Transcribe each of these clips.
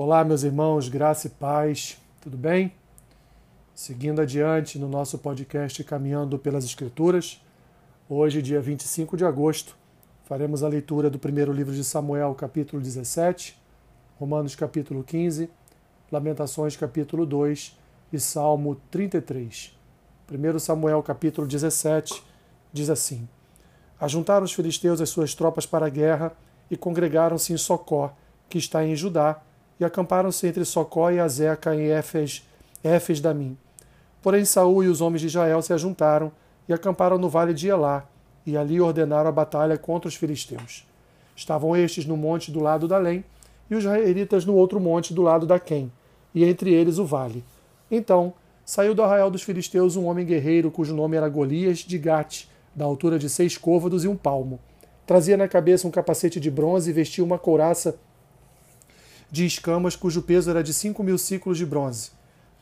Olá, meus irmãos, graça e paz, tudo bem? Seguindo adiante no nosso podcast Caminhando pelas Escrituras, hoje, dia 25 de agosto, faremos a leitura do primeiro livro de Samuel, capítulo 17, Romanos, capítulo 15, Lamentações, capítulo 2 e Salmo 33. 1 Samuel, capítulo 17, diz assim: Ajuntaram os filisteus as suas tropas para a guerra e congregaram-se em Socó, que está em Judá, e acamparam-se entre Socó e Azeca em Éfes, Éfes da Mim. Porém Saul e os homens de Israel se ajuntaram e acamparam no vale de Elá, e ali ordenaram a batalha contra os filisteus. Estavam estes no monte do lado da Lém, e os israelitas no outro monte do lado da Quem, e entre eles o vale. Então saiu do arraial dos filisteus um homem guerreiro cujo nome era Golias de Gate, da altura de seis côvados e um palmo. Trazia na cabeça um capacete de bronze e vestia uma couraça de escamas cujo peso era de cinco mil ciclos de bronze.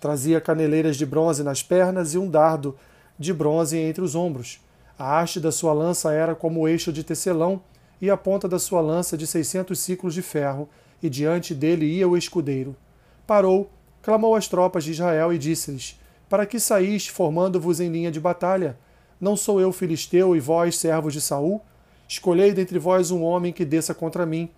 Trazia caneleiras de bronze nas pernas e um dardo de bronze entre os ombros. A haste da sua lança era como o eixo de tecelão, e a ponta da sua lança de seiscentos ciclos de ferro, e diante dele ia o escudeiro. Parou, clamou às tropas de Israel e disse-lhes: Para que saís, formando-vos em linha de batalha? Não sou eu filisteu e vós, servos de Saul? Escolhei dentre vós um homem que desça contra mim.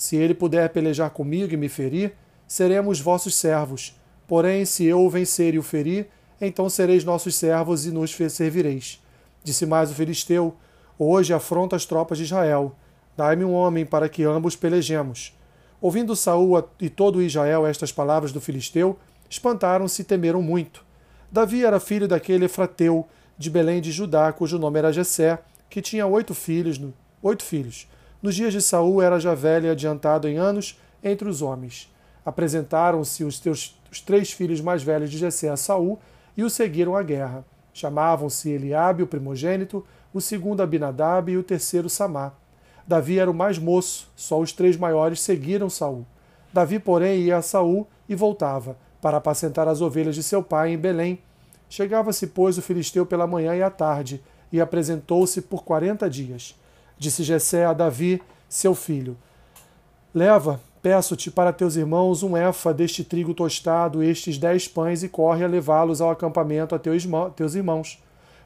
Se ele puder pelejar comigo e me ferir, seremos vossos servos. Porém, se eu o vencer e o ferir, então sereis nossos servos e nos servireis. Disse mais o filisteu: Hoje afronta as tropas de Israel. Dai-me um homem para que ambos pelejemos. Ouvindo Saul e todo Israel estas palavras do filisteu, espantaram-se e temeram muito. Davi era filho daquele Efrateu de Belém de Judá, cujo nome era Jessé, que tinha oito filhos, oito filhos. Nos dias de Saul era já velho e adiantado em anos entre os homens. Apresentaram-se os, os três filhos mais velhos de Jessé a Saul e o seguiram à guerra. Chamavam-se Eliabe, o primogênito, o segundo Abinadab e o terceiro Samá. Davi era o mais moço, só os três maiores seguiram Saul. Davi, porém, ia a Saul e voltava, para apacentar as ovelhas de seu pai em Belém. Chegava-se, pois, o filisteu pela manhã e à tarde, e apresentou-se por quarenta dias. Disse Jessé a Davi, seu filho: Leva, peço-te para teus irmãos um efa deste trigo tostado, estes dez pães, e corre a levá-los ao acampamento a teus irmãos.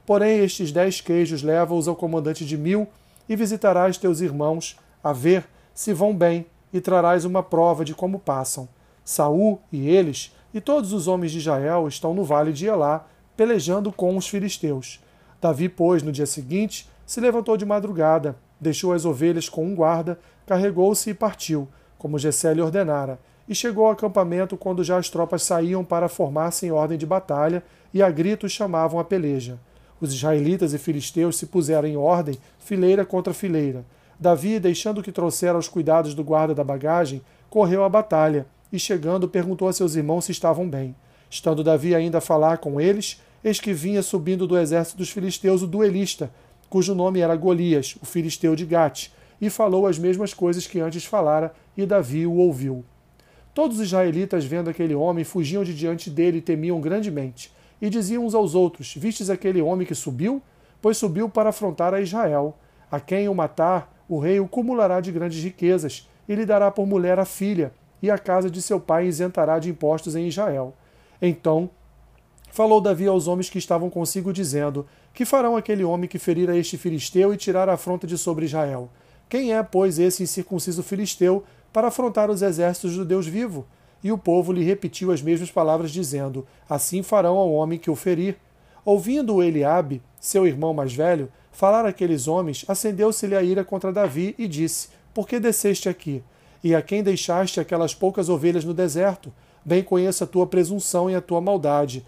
Porém, estes dez queijos leva-os ao comandante de mil, e visitarás teus irmãos, a ver se vão bem, e trarás uma prova de como passam. Saul e eles, e todos os homens de Israel, estão no vale de Elá, pelejando com os filisteus. Davi, pois, no dia seguinte, se levantou de madrugada, deixou as ovelhas com um guarda, carregou-se e partiu, como Gessé lhe ordenara, e chegou ao acampamento quando já as tropas saíam para formar-se em ordem de batalha, e a gritos chamavam a peleja. Os israelitas e filisteus se puseram em ordem, fileira contra fileira. Davi, deixando que trouxera os cuidados do guarda da bagagem, correu à batalha, e chegando perguntou a seus irmãos se estavam bem. Estando Davi ainda a falar com eles, eis que vinha subindo do exército dos filisteus o duelista, cujo nome era Golias, o filisteu de Gate, e falou as mesmas coisas que antes falara, e Davi o ouviu. Todos os israelitas, vendo aquele homem, fugiam de diante dele e temiam grandemente. E diziam uns aos outros: Vistes aquele homem que subiu? Pois subiu para afrontar a Israel. A quem o matar, o rei o cumulará de grandes riquezas, e lhe dará por mulher a filha, e a casa de seu pai isentará de impostos em Israel. Então falou Davi aos homens que estavam consigo, dizendo: Que farão aquele homem que ferir a este filisteu e tirar a afronta de sobre Israel? Quem é, pois, esse incircunciso filisteu para afrontar os exércitos do Deus vivo? E o povo lhe repetiu as mesmas palavras, dizendo: Assim farão ao homem que o ferir. Ouvindo Eliabe, seu irmão mais velho, falar aqueles homens, acendeu-se-lhe a ira contra Davi e disse: Por que desceste aqui? E a quem deixaste aquelas poucas ovelhas no deserto? Bem conheço a tua presunção e a tua maldade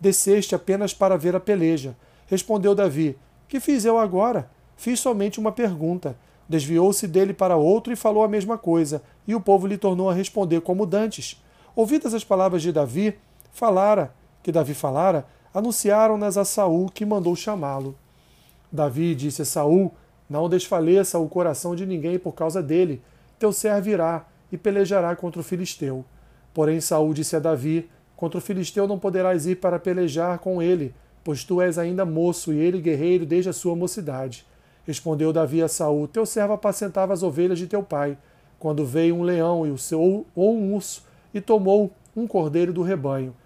desceste apenas para ver a peleja. Respondeu Davi: Que fiz eu agora? Fiz somente uma pergunta. Desviou-se dele para outro e falou a mesma coisa, e o povo lhe tornou a responder como dantes. Ouvidas as palavras de Davi, falara, que Davi falara, anunciaram-nas a Saul, que mandou chamá-lo. Davi disse a Saul: Não desfaleça o coração de ninguém por causa dele. Teu servo irá e pelejará contra o filisteu. Porém Saul disse a Davi: Contra o filisteu não poderás ir para pelejar com ele, pois tu és ainda moço e ele guerreiro desde a sua mocidade. Respondeu Davi a Saul: Teu servo apacentava as ovelhas de teu pai. quando veio um leão e o seu, ou um urso e tomou um cordeiro do rebanho.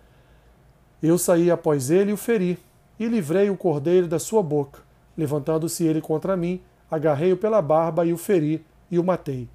Eu saí após ele e o feri, e livrei o cordeiro da sua boca. Levantando-se ele contra mim, agarrei-o pela barba e o feri, e o matei.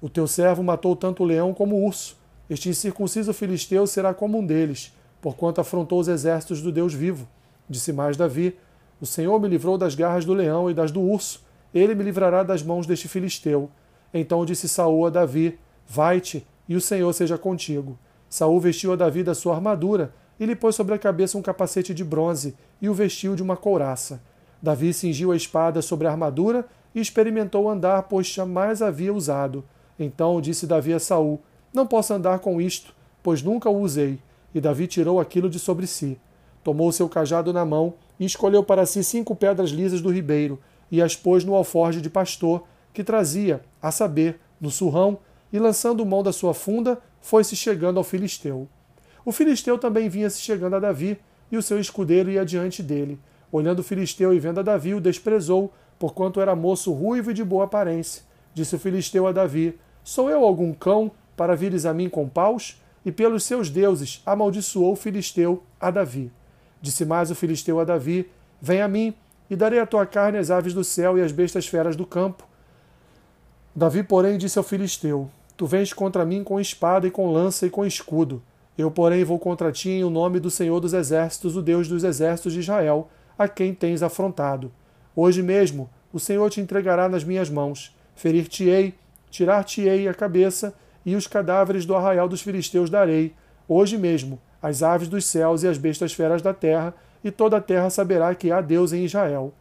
O teu servo matou tanto o leão como o urso. Este incircunciso filisteu será como um deles, porquanto afrontou os exércitos do Deus vivo. Disse mais Davi: O Senhor me livrou das garras do leão e das do urso. Ele me livrará das mãos deste filisteu. Então disse Saul a Davi: Vai-te, e o Senhor seja contigo. Saul vestiu a Davi da sua armadura e lhe pôs sobre a cabeça um capacete de bronze e o vestiu de uma couraça. Davi cingiu a espada sobre a armadura e experimentou andar, pois jamais havia usado. Então disse Davi a Saul: Não posso andar com isto, pois nunca o usei. E Davi tirou aquilo de sobre si. Tomou seu cajado na mão e escolheu para si cinco pedras lisas do ribeiro e as pôs no alforje de pastor que trazia, a saber, no surrão, e lançando mão da sua funda, foi-se chegando ao filisteu. O filisteu também vinha se chegando a Davi, e o seu escudeiro ia diante dele. Olhando o filisteu e vendo a Davi, o desprezou, porquanto era moço ruivo e de boa aparência. Disse o filisteu a Davi: Sou eu algum cão para vires a mim com paus? E pelos seus deuses amaldiçoou o filisteu a Davi. Disse mais o filisteu a Davi: Vem a mim, e darei a tua carne às aves do céu e às bestas feras do campo. Davi, porém, disse ao filisteu: Tu vens contra mim com espada e com lança e com escudo. Eu, porém, vou contra ti em o nome do Senhor dos Exércitos, o Deus dos Exércitos de Israel, a quem tens afrontado. Hoje mesmo o Senhor te entregará nas minhas mãos. Ferir-te-ei, tirar-te-ei a cabeça, e os cadáveres do arraial dos filisteus darei. Hoje mesmo as aves dos céus e as bestas feras da terra, e toda a terra saberá que há Deus em Israel.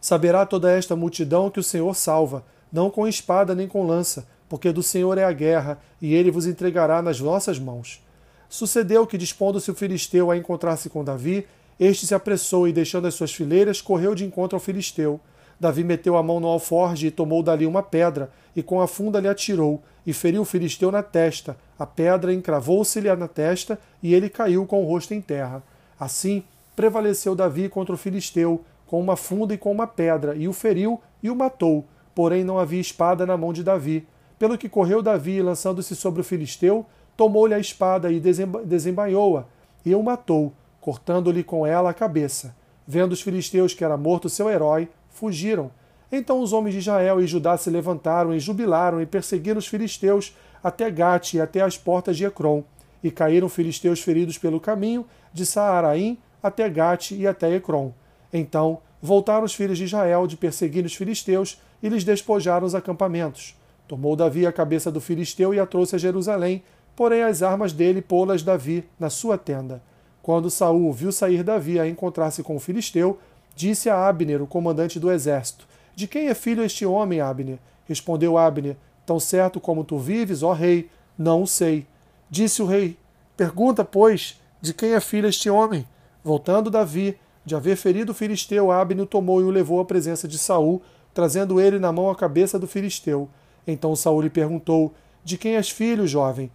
Saberá toda esta multidão que o Senhor salva, não com espada nem com lança, porque do Senhor é a guerra, e ele vos entregará nas nossas mãos. Sucedeu que, dispondo-se o filisteu a encontrar-se com Davi, este se apressou e, deixando as suas fileiras, correu de encontro ao filisteu. Davi meteu a mão no alforge e tomou dali uma pedra, e com a funda lhe atirou, e feriu o filisteu na testa. A pedra encravou-se-lhe na testa, e ele caiu com o rosto em terra. Assim, prevaleceu Davi contra o filisteu, com uma funda e com uma pedra, e o feriu e o matou. Porém, não havia espada na mão de Davi. Pelo que correu Davi, lançando-se sobre o filisteu, tomou-lhe a espada e desembainhou-a, e o matou, cortando-lhe com ela a cabeça. Vendo os filisteus que era morto seu herói, fugiram. Então os homens de Israel e Judá se levantaram e jubilaram e perseguiram os filisteus até Gate e até as portas de Ecrom. E caíram filisteus feridos pelo caminho de Saaraim até Gate e até Ecrom. Então voltaram os filhos de Israel de perseguir os filisteus e lhes despojaram os acampamentos. Tomou Davi a cabeça do filisteu e a trouxe a Jerusalém, porém as armas dele pô-las Davi na sua tenda. Quando Saul viu sair Davi a encontrar-se com o filisteu, disse a Abner, o comandante do exército: De quem é filho este homem, Abner? Respondeu Abner: Tão certo como tu vives, ó rei, não o sei. Disse o rei: Pergunta, pois, de quem é filho este homem? Voltando Davi, de haver ferido o filisteu, Abner o tomou e o levou à presença de Saul, trazendo ele na mão a cabeça do filisteu. Então Saul lhe perguntou: De quem és filho, jovem?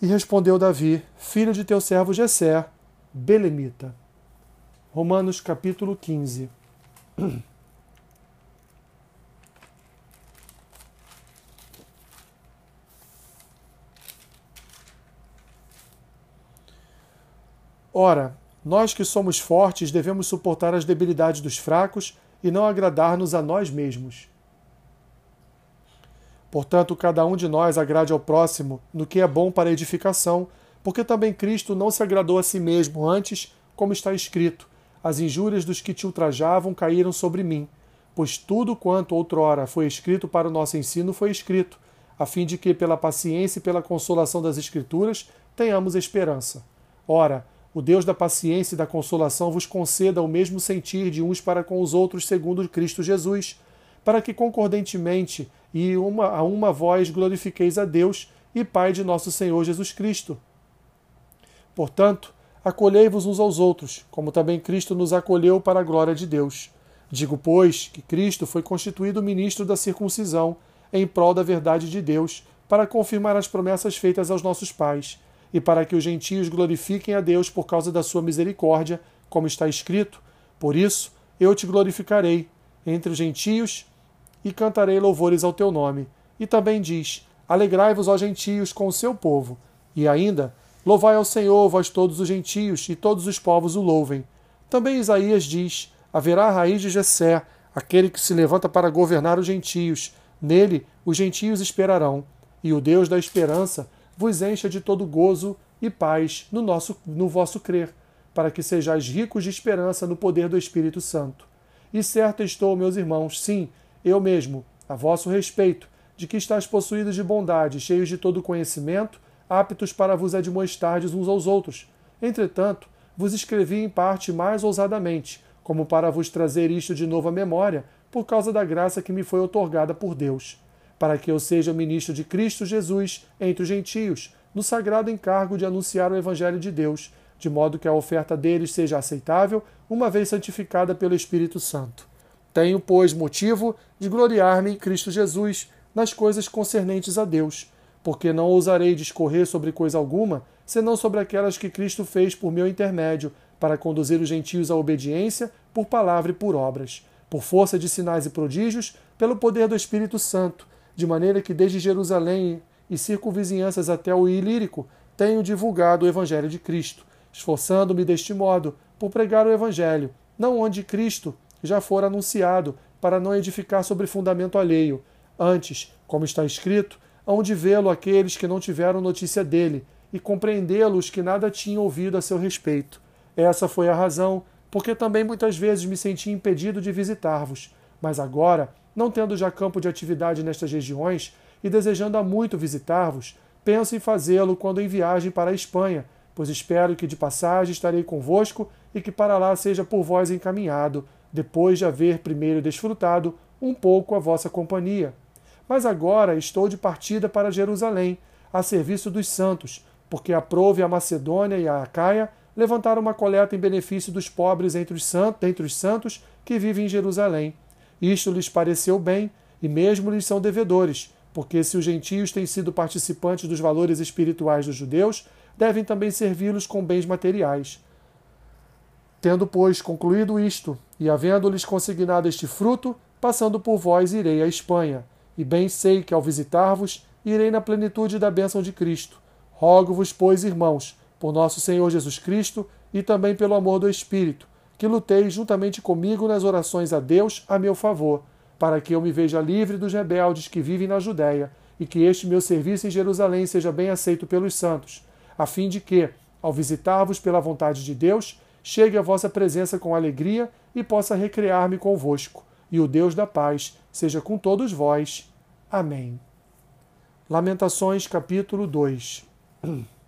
E respondeu Davi: Filho de teu servo Jessé, belemita. Romanos capítulo 15. Ora, nós que somos fortes devemos suportar as debilidades dos fracos e não agradar-nos a nós mesmos. Portanto, cada um de nós agrade ao próximo no que é bom para a edificação, porque também Cristo não se agradou a si mesmo antes, como está escrito: As injúrias dos que te ultrajavam caíram sobre mim. Pois tudo quanto outrora foi escrito para o nosso ensino foi escrito, a fim de que, pela paciência e pela consolação das Escrituras, tenhamos esperança. Ora, o Deus da paciência e da consolação vos conceda o mesmo sentir de uns para com os outros segundo Cristo Jesus, para que concordentemente e uma, a uma voz glorifiqueis a Deus e Pai de nosso Senhor Jesus Cristo. Portanto, acolhei-vos uns aos outros, como também Cristo nos acolheu para a glória de Deus. Digo, pois, que Cristo foi constituído ministro da circuncisão, em prol da verdade de Deus, para confirmar as promessas feitas aos nossos pais, e para que os gentios glorifiquem a Deus por causa da sua misericórdia, como está escrito: Por isso eu te glorificarei entre os gentios e cantarei louvores ao teu nome. E também diz: Alegrai-vos, ó gentios, com o seu povo. E ainda: Louvai ao Senhor, vós todos os gentios, e todos os povos o louvem. Também Isaías diz: Haverá a raiz de Jessé, aquele que se levanta para governar os gentios. Nele os gentios esperarão. E o Deus da esperança vos encha de todo gozo e paz no, nosso, no vosso crer, para que sejais ricos de esperança no poder do Espírito Santo. E certo estou, meus irmãos, sim, eu mesmo, a vosso respeito, de que estáis possuídos de bondade, cheios de todo conhecimento, aptos para vos admoestardes uns aos outros. Entretanto, vos escrevi em parte mais ousadamente, como para vos trazer isto de novo à memória, por causa da graça que me foi otorgada por Deus, para que eu seja ministro de Cristo Jesus entre os gentios, no sagrado encargo de anunciar o Evangelho de Deus, de modo que a oferta deles seja aceitável, uma vez santificada pelo Espírito Santo. Tenho, pois, motivo de gloriar-me em Cristo Jesus nas coisas concernentes a Deus, porque não ousarei discorrer sobre coisa alguma, senão sobre aquelas que Cristo fez por meu intermédio, para conduzir os gentios à obediência, por palavra e por obras, por força de sinais e prodígios, pelo poder do Espírito Santo, de maneira que desde Jerusalém e circunvizinhanças até o Ilírico tenho divulgado o Evangelho de Cristo, esforçando-me deste modo por pregar o Evangelho, não onde Cristo já fora anunciado, para não edificar sobre fundamento alheio. Antes, como está escrito, hão de vê-lo aqueles que não tiveram notícia dele, e compreendê-lo os que nada tinham ouvido a seu respeito. Essa foi a razão, porque também muitas vezes me senti impedido de visitar-vos. Mas agora, não tendo já campo de atividade nestas regiões, e desejando há muito visitar-vos, penso em fazê-lo quando em viagem para a Espanha, pois espero que de passagem estarei convosco e que para lá seja por vós encaminhado, depois de haver primeiro desfrutado um pouco a vossa companhia. Mas agora estou de partida para Jerusalém, a serviço dos santos, porque aprove a Macedônia e a Acaia levantar uma coleta em benefício dos pobres entre os, santos, entre os santos que vivem em Jerusalém. Isto lhes pareceu bem, e mesmo lhes são devedores, porque se os gentios têm sido participantes dos valores espirituais dos judeus, devem também servi-los com bens materiais. Tendo, pois, concluído isto, e havendo-lhes consignado este fruto, passando por vós irei à Espanha, e bem sei que ao visitar-vos, irei na plenitude da bênção de Cristo. Rogo-vos, pois, irmãos, por nosso Senhor Jesus Cristo e também pelo amor do Espírito, que luteis juntamente comigo nas orações a Deus a meu favor, para que eu me veja livre dos rebeldes que vivem na Judéia, e que este meu serviço em Jerusalém seja bem aceito pelos santos, a fim de que, ao visitar-vos pela vontade de Deus, chegue à vossa presença com alegria e possa recrear-me convosco. E o Deus da paz seja com todos vós. Amém. Lamentações, capítulo 2.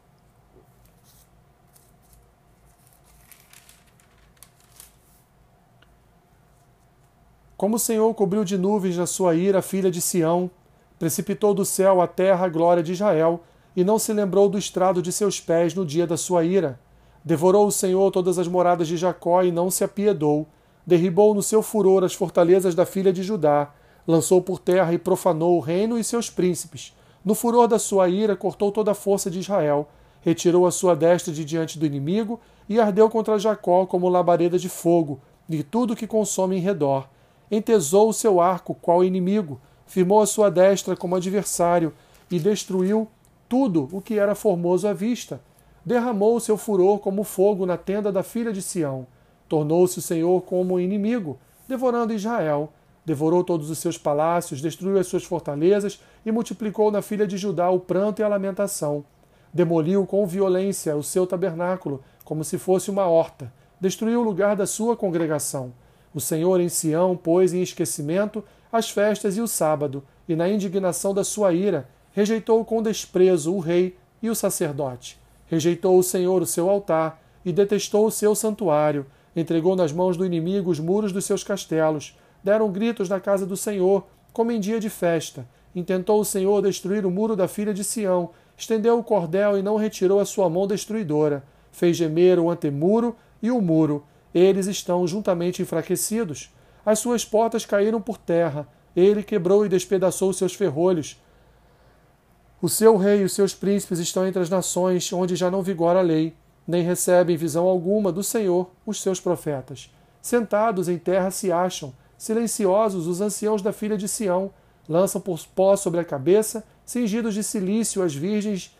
Como o Senhor cobriu de nuvens na sua ira a filha de Sião, precipitou do céu à terra a glória de Israel, e não se lembrou do estrado de seus pés no dia da sua ira. Devorou o Senhor todas as moradas de Jacó e não se apiedou. Derribou no seu furor as fortalezas da filha de Judá, lançou por terra e profanou o reino e seus príncipes. No furor da sua ira, cortou toda a força de Israel, retirou a sua destra de diante do inimigo e ardeu contra Jacó como labareda de fogo, e tudo que consome em redor. Entesou o seu arco, qual inimigo, firmou a sua destra como adversário e destruiu tudo o que era formoso à vista. Derramou o seu furor como fogo na tenda da filha de Sião. Tornou-se o Senhor como inimigo, devorando Israel. Devorou todos os seus palácios, destruiu as suas fortalezas e multiplicou na filha de Judá o pranto e a lamentação. Demoliu com violência o seu tabernáculo, como se fosse uma horta. Destruiu o lugar da sua congregação. O Senhor em Sião pôs em esquecimento as festas e o sábado, e na indignação da sua ira rejeitou com desprezo o rei e o sacerdote. Rejeitou o Senhor o seu altar e detestou o seu santuário. Entregou nas mãos do inimigo os muros dos seus castelos. Deram gritos na casa do Senhor, como em dia de festa. Intentou o Senhor destruir o muro da filha de Sião. Estendeu o cordel e não retirou a sua mão destruidora. Fez gemer o antemuro e o muro. Eles estão juntamente enfraquecidos. As suas portas caíram por terra. Ele quebrou e despedaçou seus ferrolhos. O seu rei e os seus príncipes estão entre as nações onde já não vigora a lei, nem recebem visão alguma do Senhor os seus profetas. Sentados em terra se acham, silenciosos os anciãos da filha de Sião, lançam por pó sobre a cabeça, cingidos de silício as virgens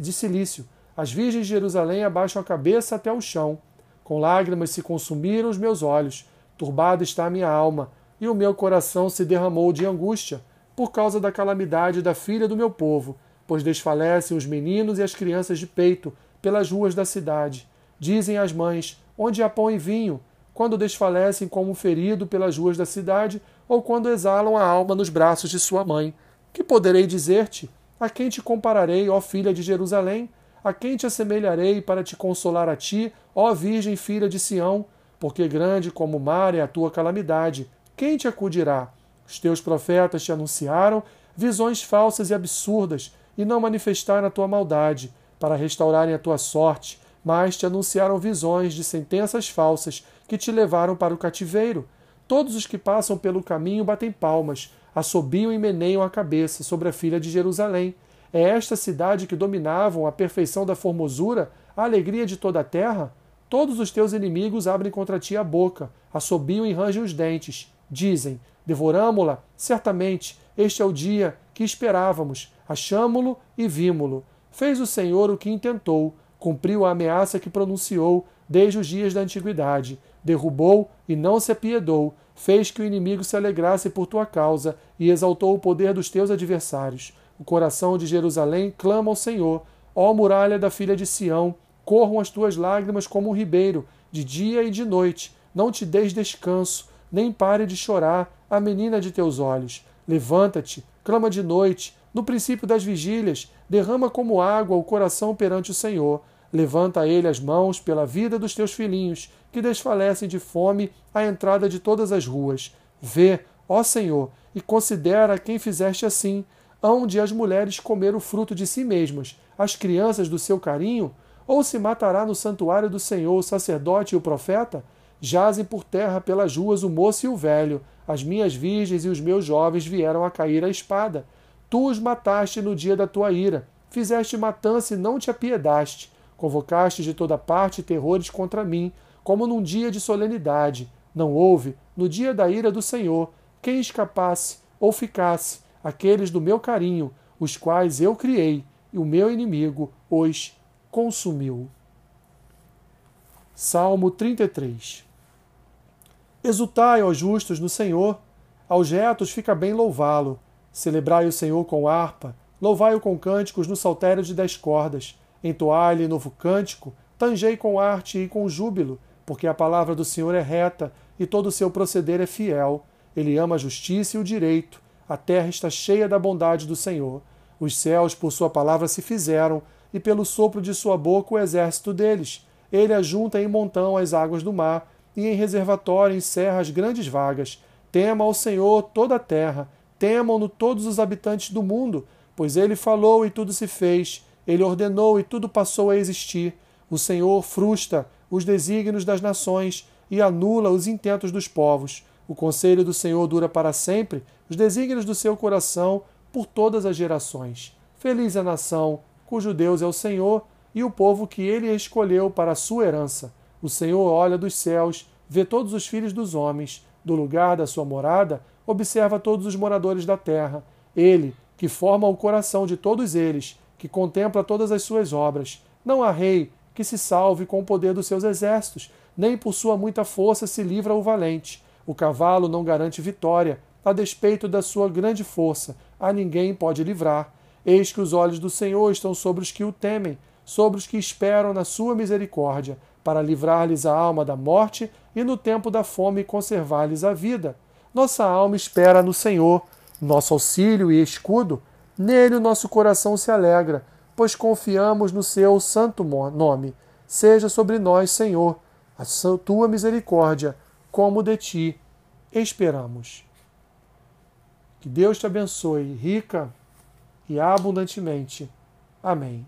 de silício. As virgens de Jerusalém abaixam a cabeça até o chão. Com lágrimas se consumiram os meus olhos, turbada está a minha alma, e o meu coração se derramou de angústia, por causa da calamidade da filha do meu povo, pois desfalecem os meninos e as crianças de peito pelas ruas da cidade. Dizem as mães: Onde há pão e vinho? Quando desfalecem como um ferido pelas ruas da cidade, ou quando exalam a alma nos braços de sua mãe. Que poderei dizer-te? A quem te compararei, ó filha de Jerusalém? A quem te assemelharei para te consolar a ti, ó Virgem filha de Sião? Porque grande como o mar é a tua calamidade. Quem te acudirá? Os teus profetas te anunciaram visões falsas e absurdas, e não manifestaram a tua maldade, para restaurarem a tua sorte, mas te anunciaram visões de sentenças falsas que te levaram para o cativeiro. Todos os que passam pelo caminho batem palmas, assobiam e meneiam a cabeça sobre a filha de Jerusalém. É esta cidade que dominavam a perfeição da formosura, a alegria de toda a terra? Todos os teus inimigos abrem contra ti a boca, assobiam e rangem os dentes. Dizem: Devoramo-la, certamente, este é o dia que esperávamos, achamo-lo e vimo-lo. Fez o Senhor o que intentou, cumpriu a ameaça que pronunciou desde os dias da antiguidade, derrubou e não se apiedou, fez que o inimigo se alegrasse por tua causa e exaltou o poder dos teus adversários. O coração de Jerusalém clama ao Senhor, ó muralha da filha de Sião, corram as tuas lágrimas como um ribeiro, de dia e de noite, não te deis descanso, nem pare de chorar a menina de teus olhos. Levanta-te, clama de noite, no princípio das vigílias, derrama como água o coração perante o Senhor. Levanta a ele as mãos pela vida dos teus filhinhos, que desfalecem de fome à entrada de todas as ruas. Vê, ó Senhor, e considera quem fizeste assim. Hão de as mulheres comer o fruto de si mesmas, as crianças do seu carinho? Ou se matará no santuário do Senhor o sacerdote e o profeta? Jazem por terra pelas ruas o moço e o velho, as minhas virgens e os meus jovens vieram a cair à espada. Tu os mataste no dia da tua ira, fizeste matança e não te apiedaste. Convocaste de toda parte terrores contra mim, como num dia de solenidade. Não houve, no dia da ira do Senhor, quem escapasse ou ficasse, aqueles do meu carinho, os quais eu criei, e o meu inimigo os consumiu. Salmo 33 Exultai, ó justos, no Senhor, aos retos fica bem louvá-lo. Celebrai o Senhor com harpa, louvai-o com cânticos no saltério de dez cordas. Entoai-lhe novo cântico, tangei com arte e com júbilo, porque a palavra do Senhor é reta e todo o seu proceder é fiel. Ele ama a justiça e o direito. A terra está cheia da bondade do Senhor. Os céus, por sua palavra, se fizeram, e pelo sopro de sua boca o exército deles. Ele ajunta em montão as águas do mar e em reservatório encerra as grandes vagas. Tema ao Senhor toda a terra, temam-no todos os habitantes do mundo, pois ele falou e tudo se fez, ele ordenou e tudo passou a existir. O Senhor frustra os desígnios das nações e anula os intentos dos povos. O conselho do Senhor dura para sempre, os desígnios do seu coração por todas as gerações. Feliz a nação cujo Deus é o Senhor e o povo que ele escolheu para a sua herança. O Senhor olha dos céus, vê todos os filhos dos homens, do lugar da sua morada, observa todos os moradores da terra. Ele, que forma o coração de todos eles, que contempla todas as suas obras. Não há rei que se salve com o poder dos seus exércitos, nem por sua muita força se livra o valente. O cavalo não garante vitória, a despeito da sua grande força, a ninguém pode livrar. Eis que os olhos do Senhor estão sobre os que o temem, sobre os que esperam na sua misericórdia para livrar-lhes a alma da morte e no tempo da fome conservar-lhes a vida. Nossa alma espera no Senhor, nosso auxílio e escudo. Nele o nosso coração se alegra, pois confiamos no seu santo nome. Seja sobre nós, Senhor, a tua misericórdia, como de ti esperamos. Que Deus te abençoe rica e abundantemente. Amém.